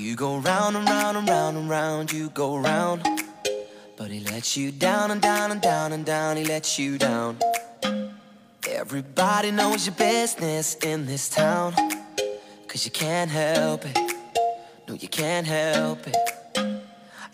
You go round and round and round and round, you go round. But he lets you down and down and down and down, he lets you down. Everybody knows your business in this town. Cause you can't help it. No, you can't help it.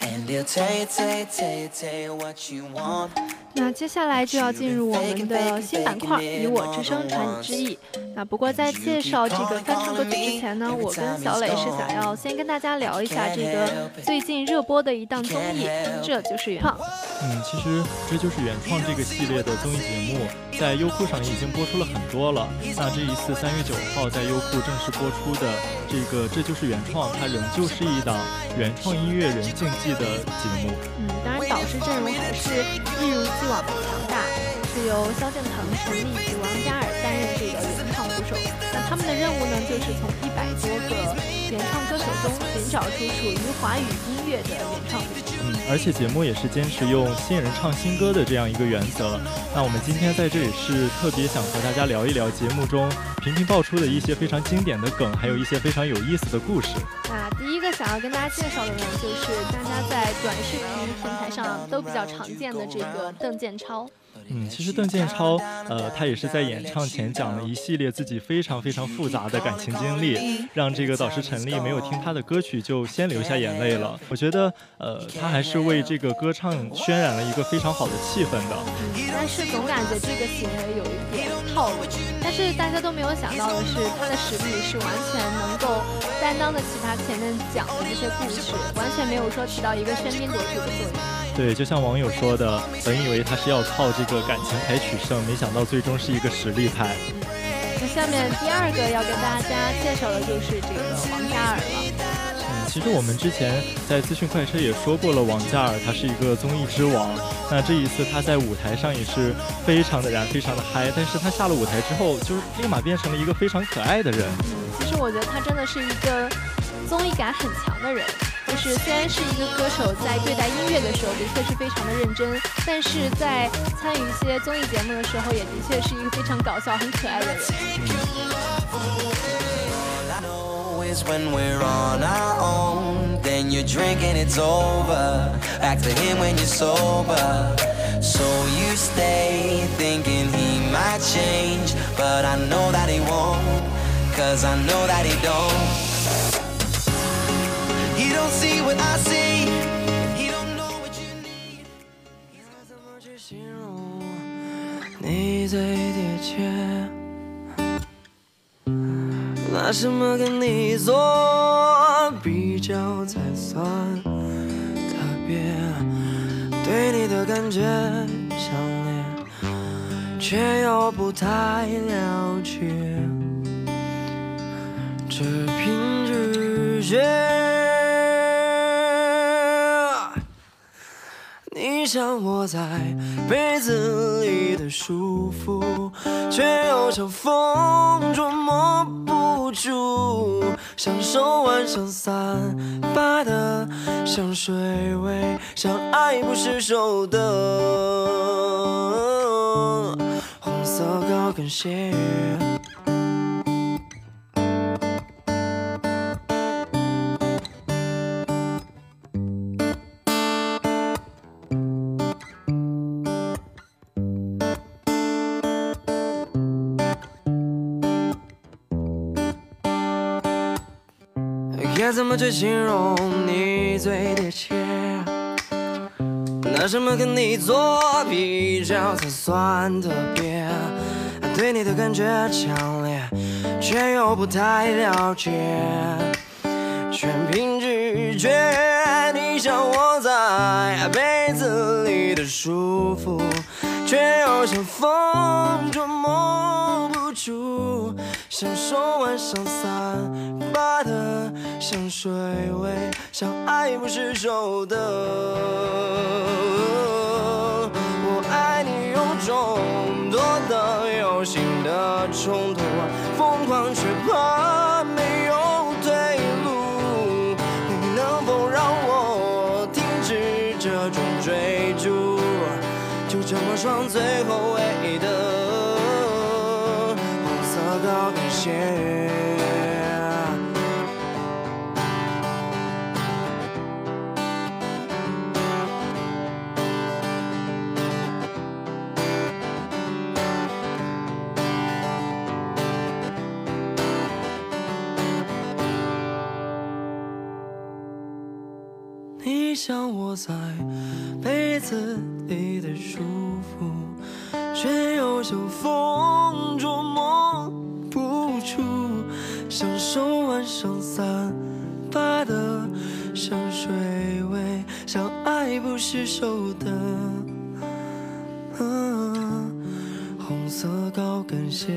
And he'll tell you, tell you, tell you, tell you what you want. 那接下来就要进入我们的新板块“以我之声传你之意”。那不过在介绍这个翻唱歌曲之前呢，我跟小磊是想要先跟大家聊一下这个最近热播的一档综艺，这就是原创。嗯，其实这就是原创这个系列的综艺节目，在优酷上已经播出了很多了。那这一次三月九号在优酷正式播出的这个这就是原创，它仍旧是一档原创音乐人竞技的节目。嗯，当然导师阵容还是一如既往的强大，是由萧敬腾、陈粒以及王嘉尔担任这个原唱鼓手。那他们的任务呢，就是从一百多个原创歌手中寻找出属于华语音乐的原创歌曲。嗯，而且节目也是坚持用新人唱新歌的这样一个原则。那我们今天在这里是特别想和大家聊一聊节目中频频爆出的一些非常经典的梗，还有一些非常有意思的故事。那第一个想要跟大家介绍的呢，就是大家在短视频平台上都比较常见的这个邓建超。嗯，其实邓建超，呃，他也是在演唱前讲了一系列自己非常非常复杂的感情经历，让这个导师陈粒没有听他的歌曲就先流下眼泪了。我觉得，呃，他还是为这个歌唱渲染了一个非常好的气氛的。但是总感觉这个行为有一点套路。但是大家都没有想到的是，他的实力是完全能够担当得起他前面讲的这些故事，完全没有说起到一个喧宾夺主的作用。对，就像网友说的，本以为他是要靠这个感情牌取胜，没想到最终是一个实力派。那下面第二个要跟大家介绍的就是这个王嘉尔了。嗯，其实我们之前在资讯快车也说过了，王嘉尔他是一个综艺之王。那这一次他在舞台上也是非常的燃，非常的嗨。但是他下了舞台之后，就是立马变成了一个非常可爱的人。嗯，其实我觉得他真的是一个综艺感很强的人。就是虽然是一个歌手，在对待音乐的时候的确是非常的认真，但是在参与一些综艺节目的时候，也的确是一个非常搞笑、很可爱的人。When we're on our own. Then you're drinking, it's over. Act for him when you're sober. So you stay thinking he might change. But I know that he won't. Cause I know that he don't. He don't see what I see. He don't know what you need. 拿什么跟你做比较才算特别？对你的感觉强烈，却又不太了解，只凭直觉。像窝在被子里的舒服，却又像风捉摸不住。像手腕上散发的香水味，像爱不释手的红色高跟鞋。么去形容你最贴切？拿什么跟你做比较才算特别？对你的感觉强烈，却又不太了解，全凭直觉。你像窝在被子里的舒服，却又像风捉摸像手腕上散发的。香水味，像爱不释手的。我爱你有种多的有心的冲突，疯狂却怕没有退路。你能否让我停止这种追逐？就这么双最后像窝在被子里的舒服，却又像风捉摸不住，享受晚上散发的香水味，像爱不释手的红色高跟鞋。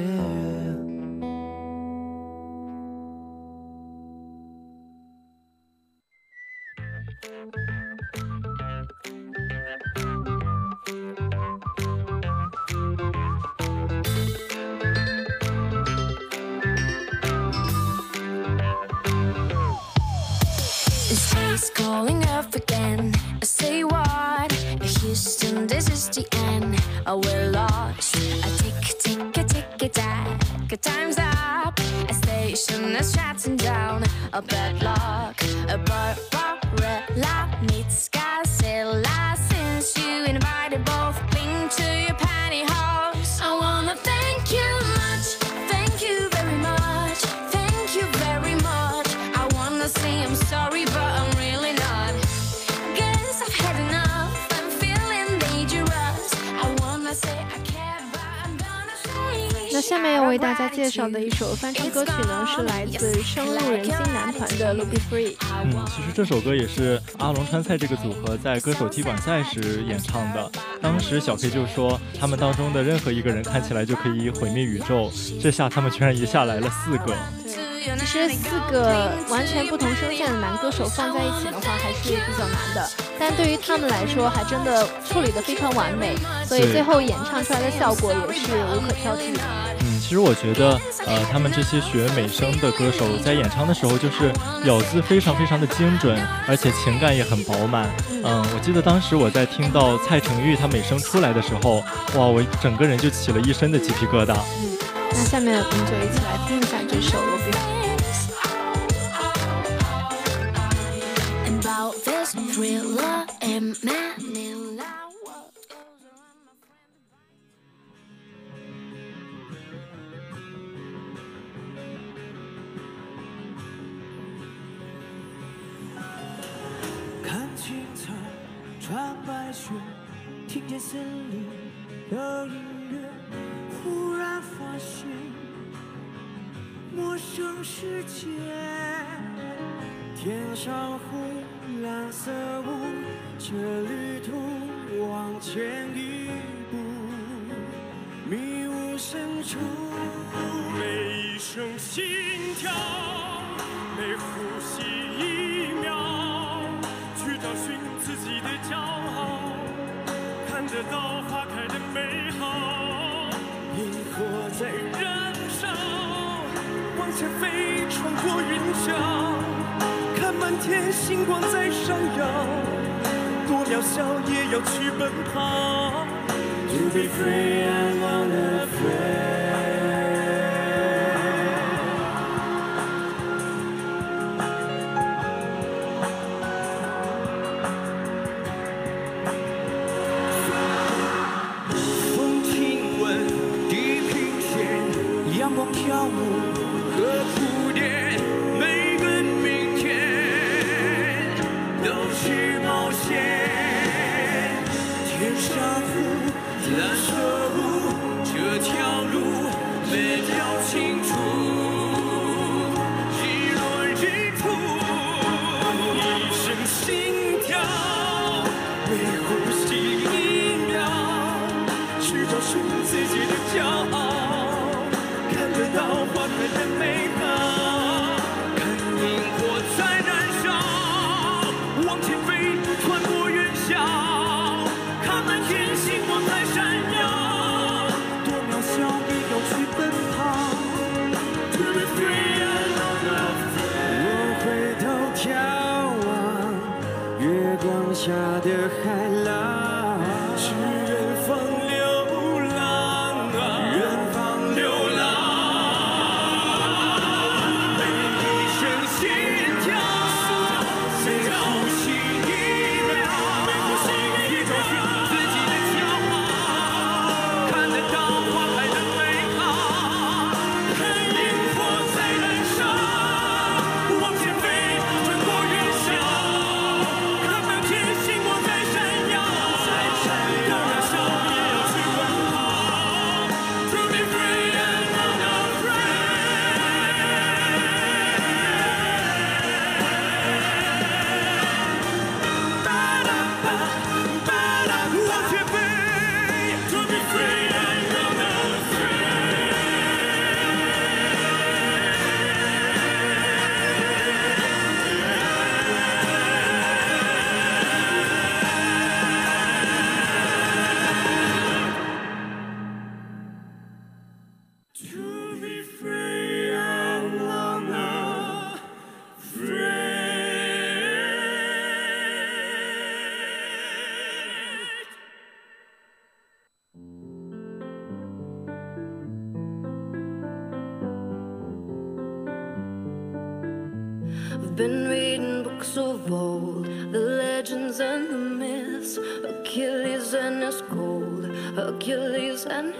a bad luck, a bar. 下面要为大家介绍的一首翻唱歌曲呢，是来自深入人心男团的《l o b e Free》。嗯，其实这首歌也是阿龙川菜这个组合在歌手踢馆赛时演唱的。当时小 K 就说，他们当中的任何一个人看起来就可以毁灭宇宙，这下他们居然一下来了四个。其实四个完全不同声线的男歌手放在一起的话，还是比较难的。但对于他们来说，还真的处理得非常完美，所以最后演唱出来的效果也是无可挑剔的。其实我觉得，呃，他们这些学美声的歌手在演唱的时候，就是咬字非常非常的精准，而且情感也很饱满。嗯，我记得当时我在听到蔡成玉他美声出来的时候，哇，我整个人就起了一身的鸡皮疙瘩。嗯，那下面我们就一起来听一下这首。听见森林的音乐，忽然发现陌生世界。天上湖，蓝色雾，这旅途往前一步，迷雾深处，每一声心跳，每呼吸一秒，去找寻自己的骄傲。得到花开的美好，萤火在燃烧，往前飞，穿过云霄，看满天星光在闪耀，多渺小也要去奔跑。To be free and unafraid. 的海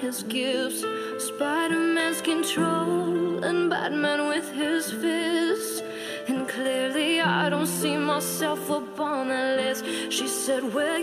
his gifts, Spider-Man's control, and Batman with his fists. And clearly I don't see myself up on that list. She said, Where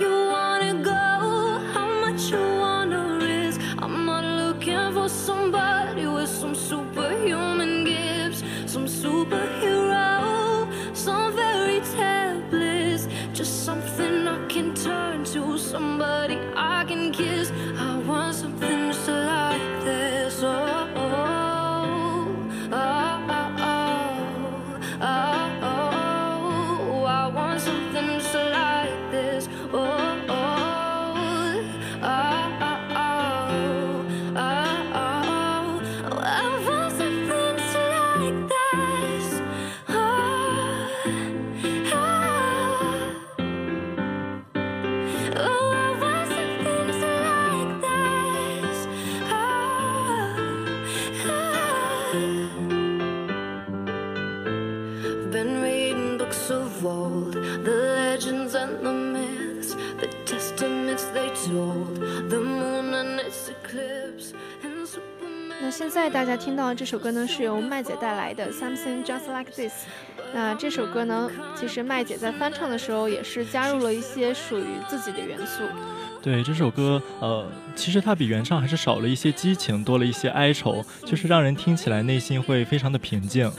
听到这首歌呢，是由麦姐带来的《Something Just Like This》。那这首歌呢，其实麦姐在翻唱的时候也是加入了一些属于自己的元素。对这首歌，呃，其实它比原唱还是少了一些激情，多了一些哀愁，就是让人听起来内心会非常的平静。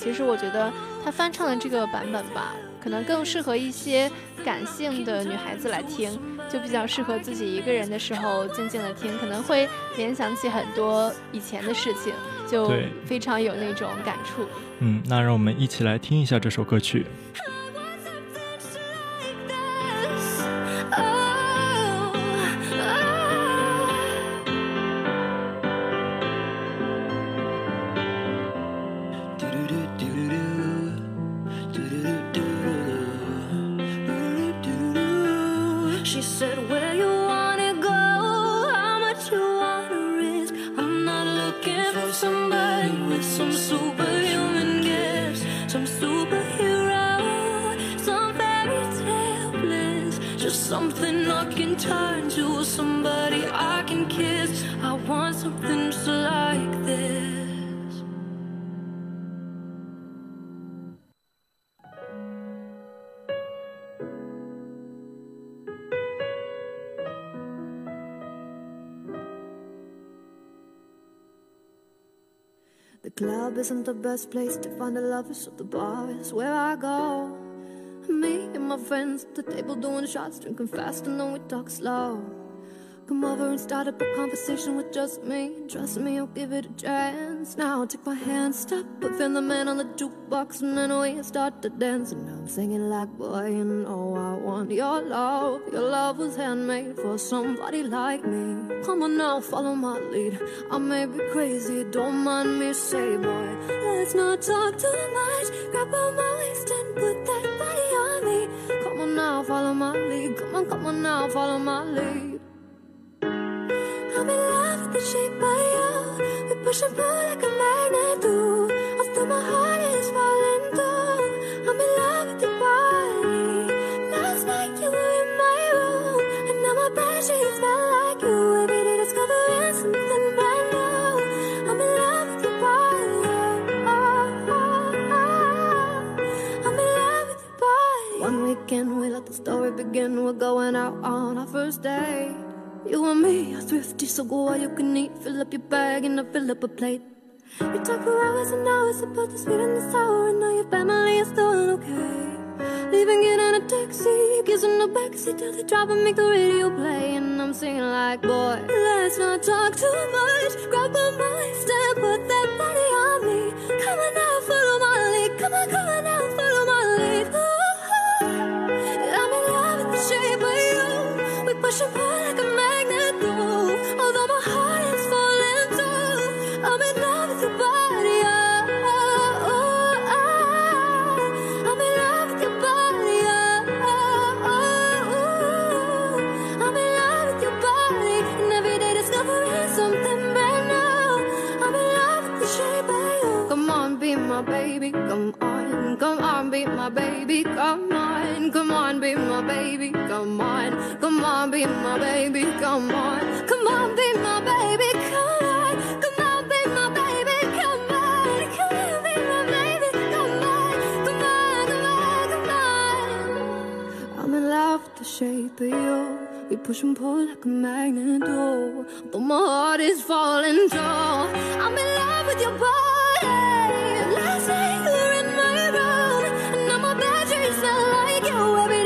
嗯，其实我觉得他翻唱的这个版本吧，可能更适合一些感性的女孩子来听，就比较适合自己一个人的时候静静的听，可能会联想起很多以前的事情，就非常有那种感触。嗯，那让我们一起来听一下这首歌曲。The club isn't the best place to find a lover, so the bar is where I go. Me and my friends at the table doing shots, drinking fast, and then we talk slow. Come over and start up a conversation with just me. Trust me, I'll give it a chance. Now take my hand, stop, Finn the man on the jukebox, and then we start to dance. And I'm singing like, boy, you know want your love. Your love was handmade for somebody like me. Come on now, follow my lead. I may be crazy, don't mind me, say, boy. Let's not talk too much. Grab on my waist and put that body on me. Come on now, follow my lead. Come on, come on now, follow my lead. I'm in love with the shape of you. We push and pull like a begin. Out on our first date. You and me are thrifty, so go all you can eat. Fill up your bag and I fill up a plate. We talk for hours and hours about the sweet and the sour, and now your family is doing okay. Leaving it in a taxi, kissing the backseat till they drop and make the radio play. And I'm singing like, boy, let's not talk too much. Grab my and put that body on me. Come on now, push and pull like a magnet do. Although my heart is falling too. I'm in love with your body. I'm in love with your body. I'm in love with your body. And every day discovering something brand new. I'm in love with the shape of you. Come on, be my baby. Come on, come on, be my baby, come on, come on, be my baby, come on, on, be my baby, come on, come on, be my baby, come on, come on, be my baby, come on, come on, be my baby, come on, come on, come on, come on. I'm in love with the shape of you. We push and pull like a magnet do. Though my heart is falling tall. I'm in love with your body. Last night you were in my room. And now my bedroom smell like you. Every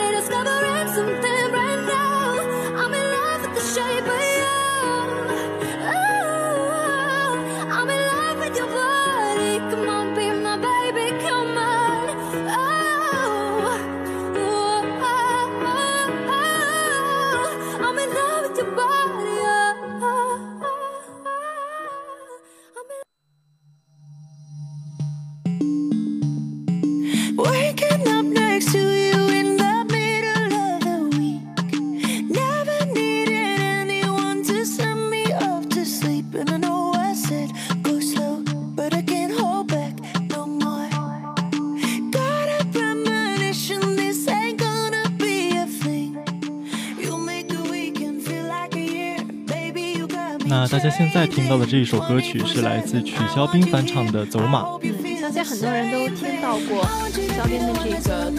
家现在听到的这一首歌曲是来自曲肖冰翻唱的《走马》。嗯，相信很多人都听到过曲肖斌的这个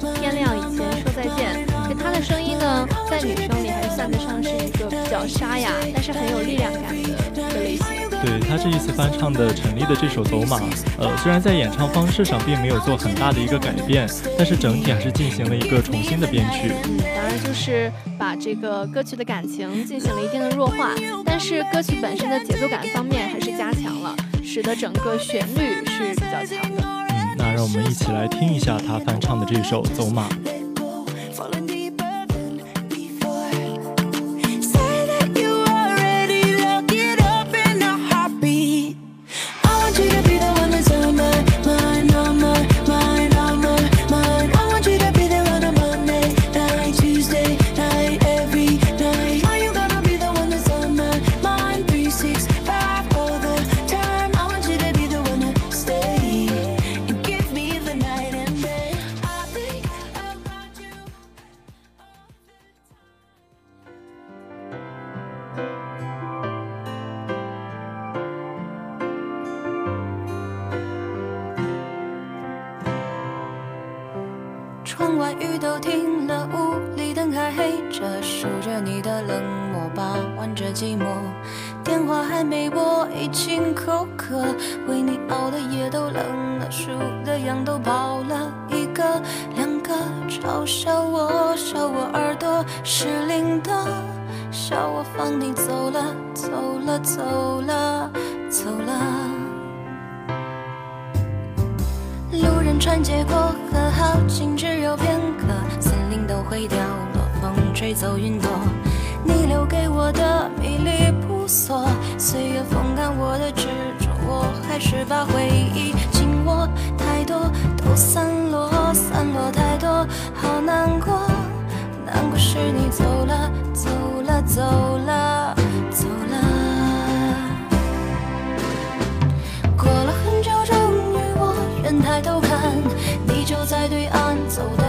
从天亮以前说再见。就他的声音呢，在女生里还算得上是一个比较沙哑，但是很有力量感的一个类型。对他这一次翻唱的陈粒的这首《走马》，呃，虽然在演唱方式上并没有做很大的一个改变，但是整体还是进行了一个重新的编曲。嗯，当然就是把这个歌曲的感情进行了一定的弱化，但是歌曲本身的节奏感方面还是加强了，使得整个旋律是比较强的。嗯，那让我们一起来听一下他翻唱的这首《走马》。吹走云朵。你留给我的迷离扑朔，岁月风干我的执着，我还是把回忆紧握。太多都散落，散落太多，好难过，难过是你走了，走了，走了，走了。过了很久，终于我愿抬头看，你就在对岸，走得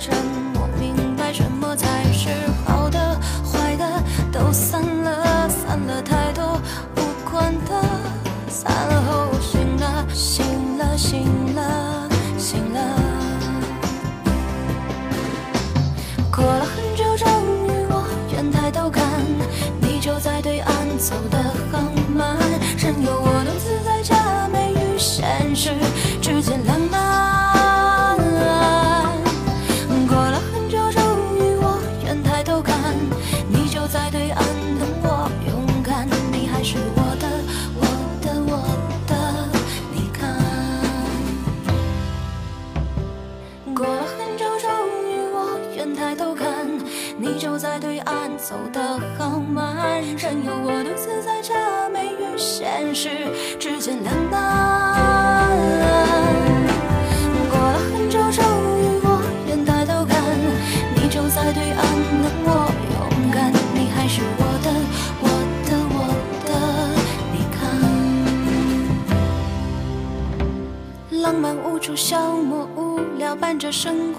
持就在对岸走得好慢，任由我独自在假寐与现实之间两难。过了很久，终于我愿抬头看，你就在对岸等我勇敢，你还是我的，我的，我的，你看。浪漫无处消磨，无聊伴着生活，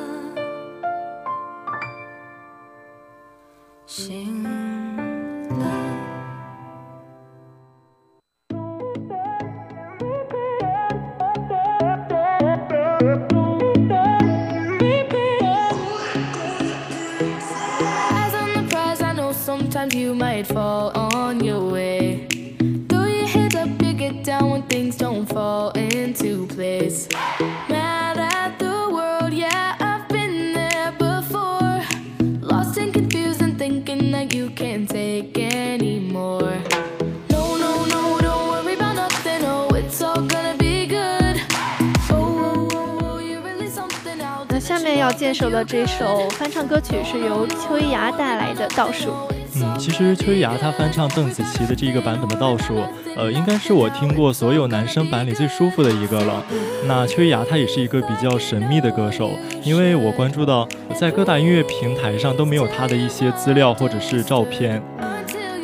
下面要介绍的这首翻唱歌曲是由秋一芽带来的《倒数》。嗯，其实秋一芽她翻唱邓紫棋的这一个版本的倒数，呃，应该是我听过所有男生版里最舒服的一个了。那秋一芽她也是一个比较神秘的歌手，因为我关注到在各大音乐平台上都没有她的一些资料或者是照片。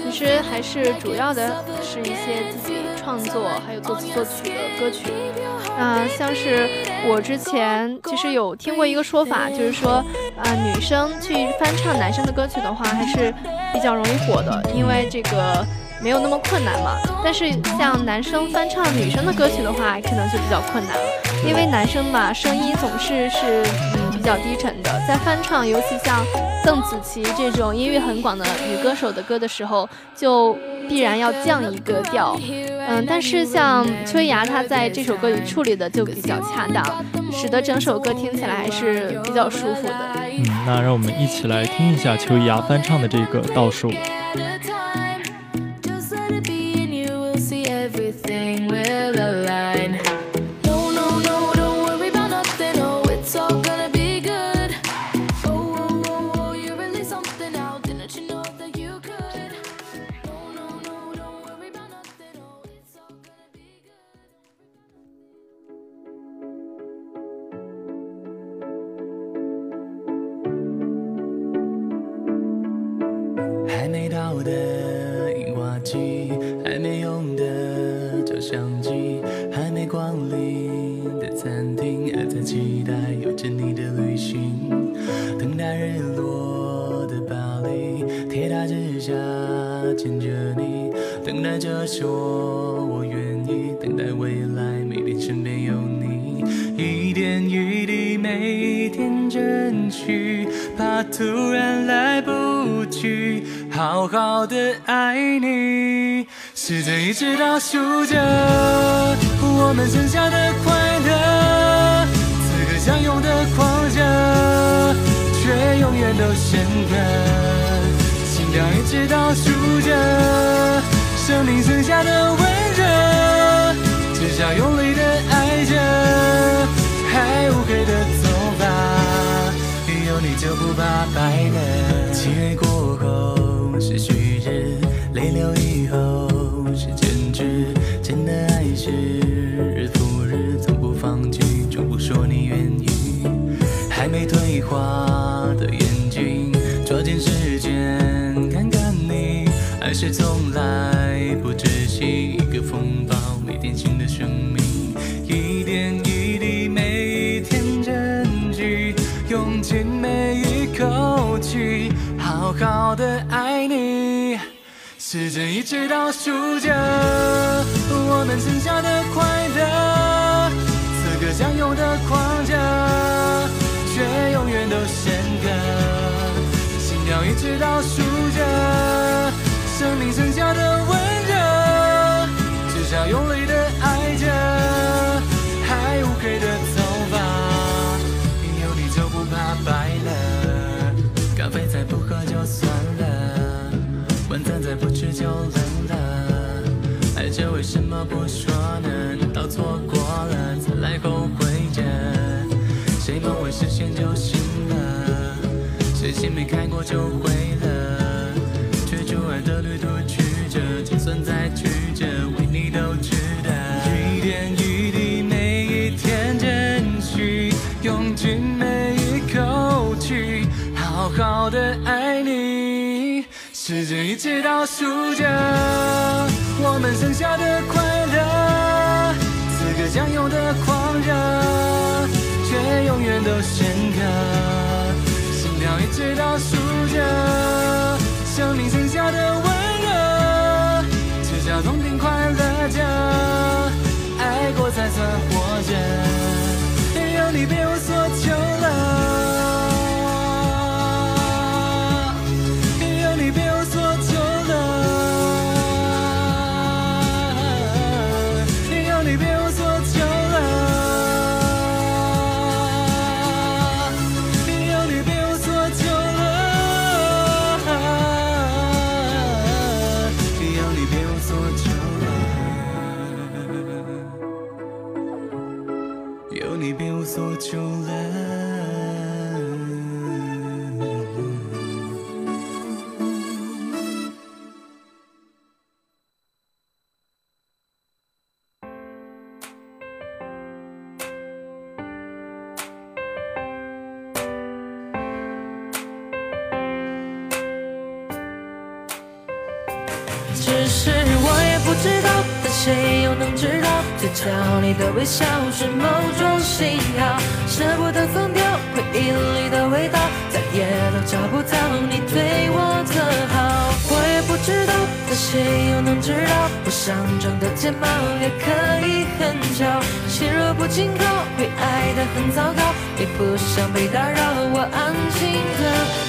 其实还是主要的是一些自己创作还有作词作曲的歌曲。那像是我之前其实有听过一个说法，就是说，啊、女生去翻唱男生的歌曲的话，还是比较容易火的，因为这个没有那么困难嘛。但是像男生翻唱女生的歌曲的话，可能就比较困难了，因为男生嘛，声音总是是嗯比较低沉的，在翻唱，尤其像邓紫棋这种音域很广的女歌手的歌的时候，就必然要降一个调。嗯，但是像秋芽她在这首歌里处理的就比较恰当，使得整首歌听起来还是比较舒服的。嗯，那让我们一起来听一下秋一芽翻唱的这个倒数。的樱花季，还没用的照相机，还没光临的餐厅，还在期待有着你的旅行。等待日落的巴黎，铁塔之下牵着你，等待着说的爱你。时针一直倒数着我们剩下的快乐，此刻相拥的狂热，却永远都深刻。心跳一直倒数着生命剩下的温热，只想用力的爱着，还无悔的走吧，有你就不怕白了。花的眼睛抓紧时间看看你爱是从来不止息一个风暴每天新的生命一点一滴每一天珍惜用尽每一口气好好的爱你。时针一直倒数着我们剩下的快乐此刻相拥的狂热都深刻。心跳一直倒数着生命剩下的温热，至少用力的爱着，还乌黑的头发，有你就不怕白了。咖啡再不喝就算了，晚餐再不吃就冷了。爱着为什么不说呢？难道错过了才来后悔着？谁梦未实现就醒？谁心没开过就毁了？追逐爱的旅途曲折，就算再曲折，为你都值得。一点一滴，每一天珍惜，用尽每一口气，好好的爱你。时针一直倒数着我们剩下的快乐，此刻相拥的狂热，却永远都深刻。倒数着生命剩下的温热，至少痛并快乐着，爱过才算活着。所求了，有你便无所求了。谁又能知道？嘴角你的微笑是某种信号，舍不得放掉回忆里的味道，再也都找不到你对我的好。我也不知道，但谁又能知道？不上妆的睫毛也可以很翘，心若不紧扣，会爱得很糟糕。也不想被打扰，我安静的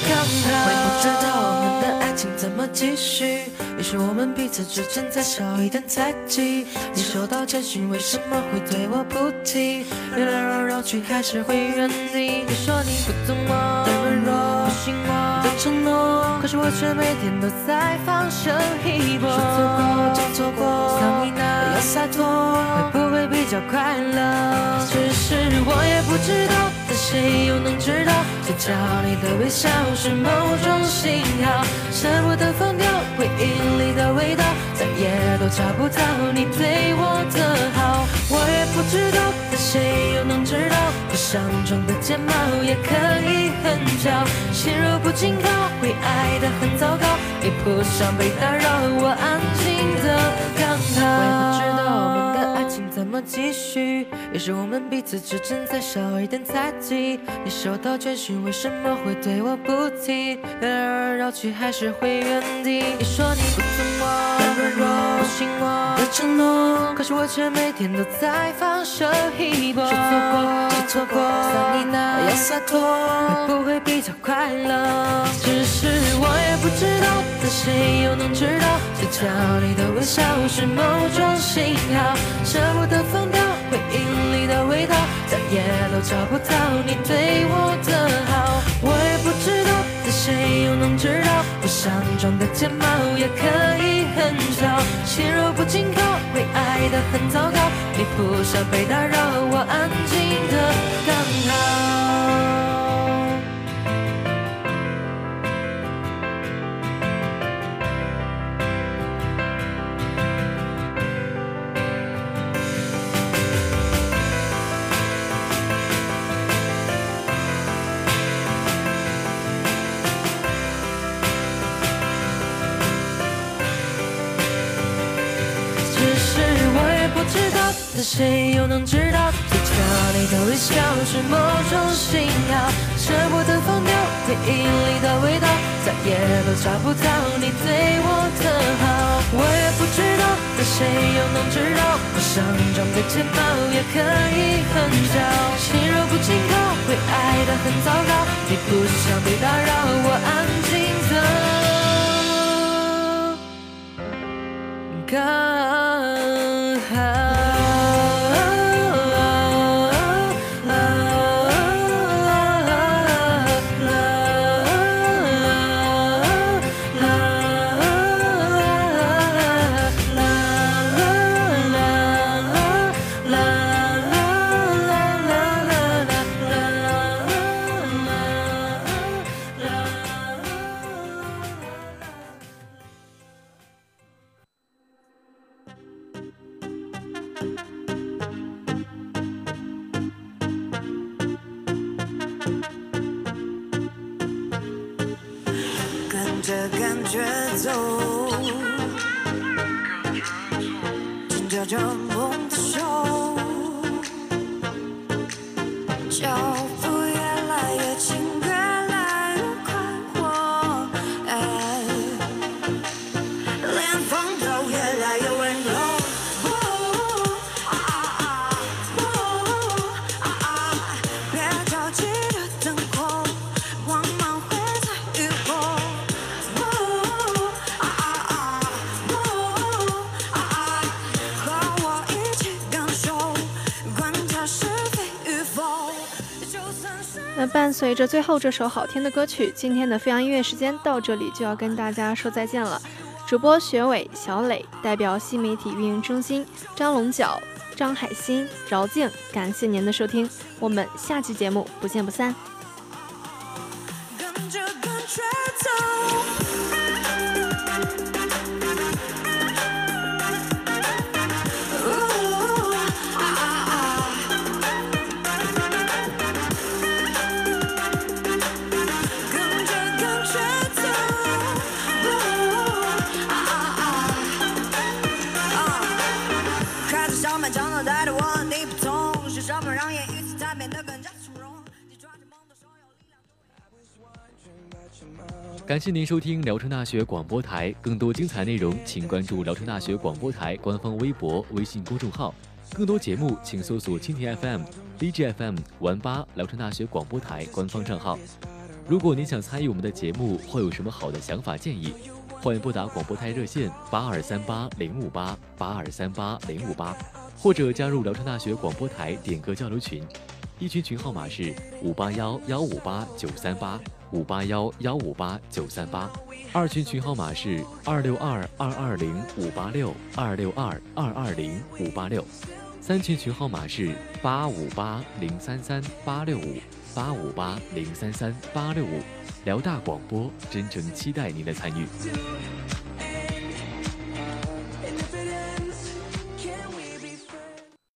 刚好。我也不知道我们的爱情怎么继续，于是我们彼此之间再少一点猜忌。你收到简讯为什么会对我不提？绕来绕去还是会原地。你说你不懂我的温柔，不信我的承诺，可是我却每天都在放手一搏。说错过就错过，桑尼娜要洒脱，会不会比较快乐？只是我也不知道，但谁又能知道？嘴角你的微笑是某种信号，舍不得忘掉回忆里的味道，再也都找不到你对我的好。我也不知道，但谁又能知道？我上妆的睫毛也可以很翘，心如不紧靠，会爱得很糟糕。也不想被打扰，我安静的刚好。我也不知道我们的爱情怎么继续，也是我们彼此之间再少一点猜忌。你收到简讯为什么会对我不提？绕来绕去还是会原地。你说你不懂我的软弱，不信我的承诺，可是我却每天都在放手一搏。说错过就错过，桑尼娜要洒脱，会不会比较快乐？只是我谁又能知道？嘴角你的微笑是某种信号，舍不得放掉回忆里的味道，再也都找不到你对我的好。我也不知道，但谁又能知道？我上妆的睫毛也可以很翘，心若不紧靠，会爱得很糟糕。你不想被打扰，我安静的谁又能知道？嘴角你的微笑是某种信号，舍不得放掉电影里的味道，再也都找不到你对我的好。我也不知道，但谁又能知道？我想长的睫毛也可以很小，心若不紧靠，会爱得很糟糕。你不想被打扰，我安静的随着最后这首好听的歌曲，今天的飞扬音乐时间到这里就要跟大家说再见了。主播学伟、小磊代表新媒体运营中心，张龙角、张海鑫、饶静，感谢您的收听，我们下期节目不见不散。跟着感感谢您收听聊城大学广播台，更多精彩内容请关注聊城大学广播台官方微博、微信公众号。更多节目请搜索蜻蜓 FM、DJ FM、玩吧聊城大学广播台官方账号。如果您想参与我们的节目，或有什么好的想法建议，欢迎拨打广播台热线八二三八零五八八二三八零五八，或者加入聊城大学广播台点歌交流群，一群群号码是五八幺幺五八九三八五八幺幺五八九三八，二群群号码是二六二二二零五八六二六二二二零五八六，三群群号码是八五八零三三八六五八五八零三三八六五。辽大广播真诚期待您的参与。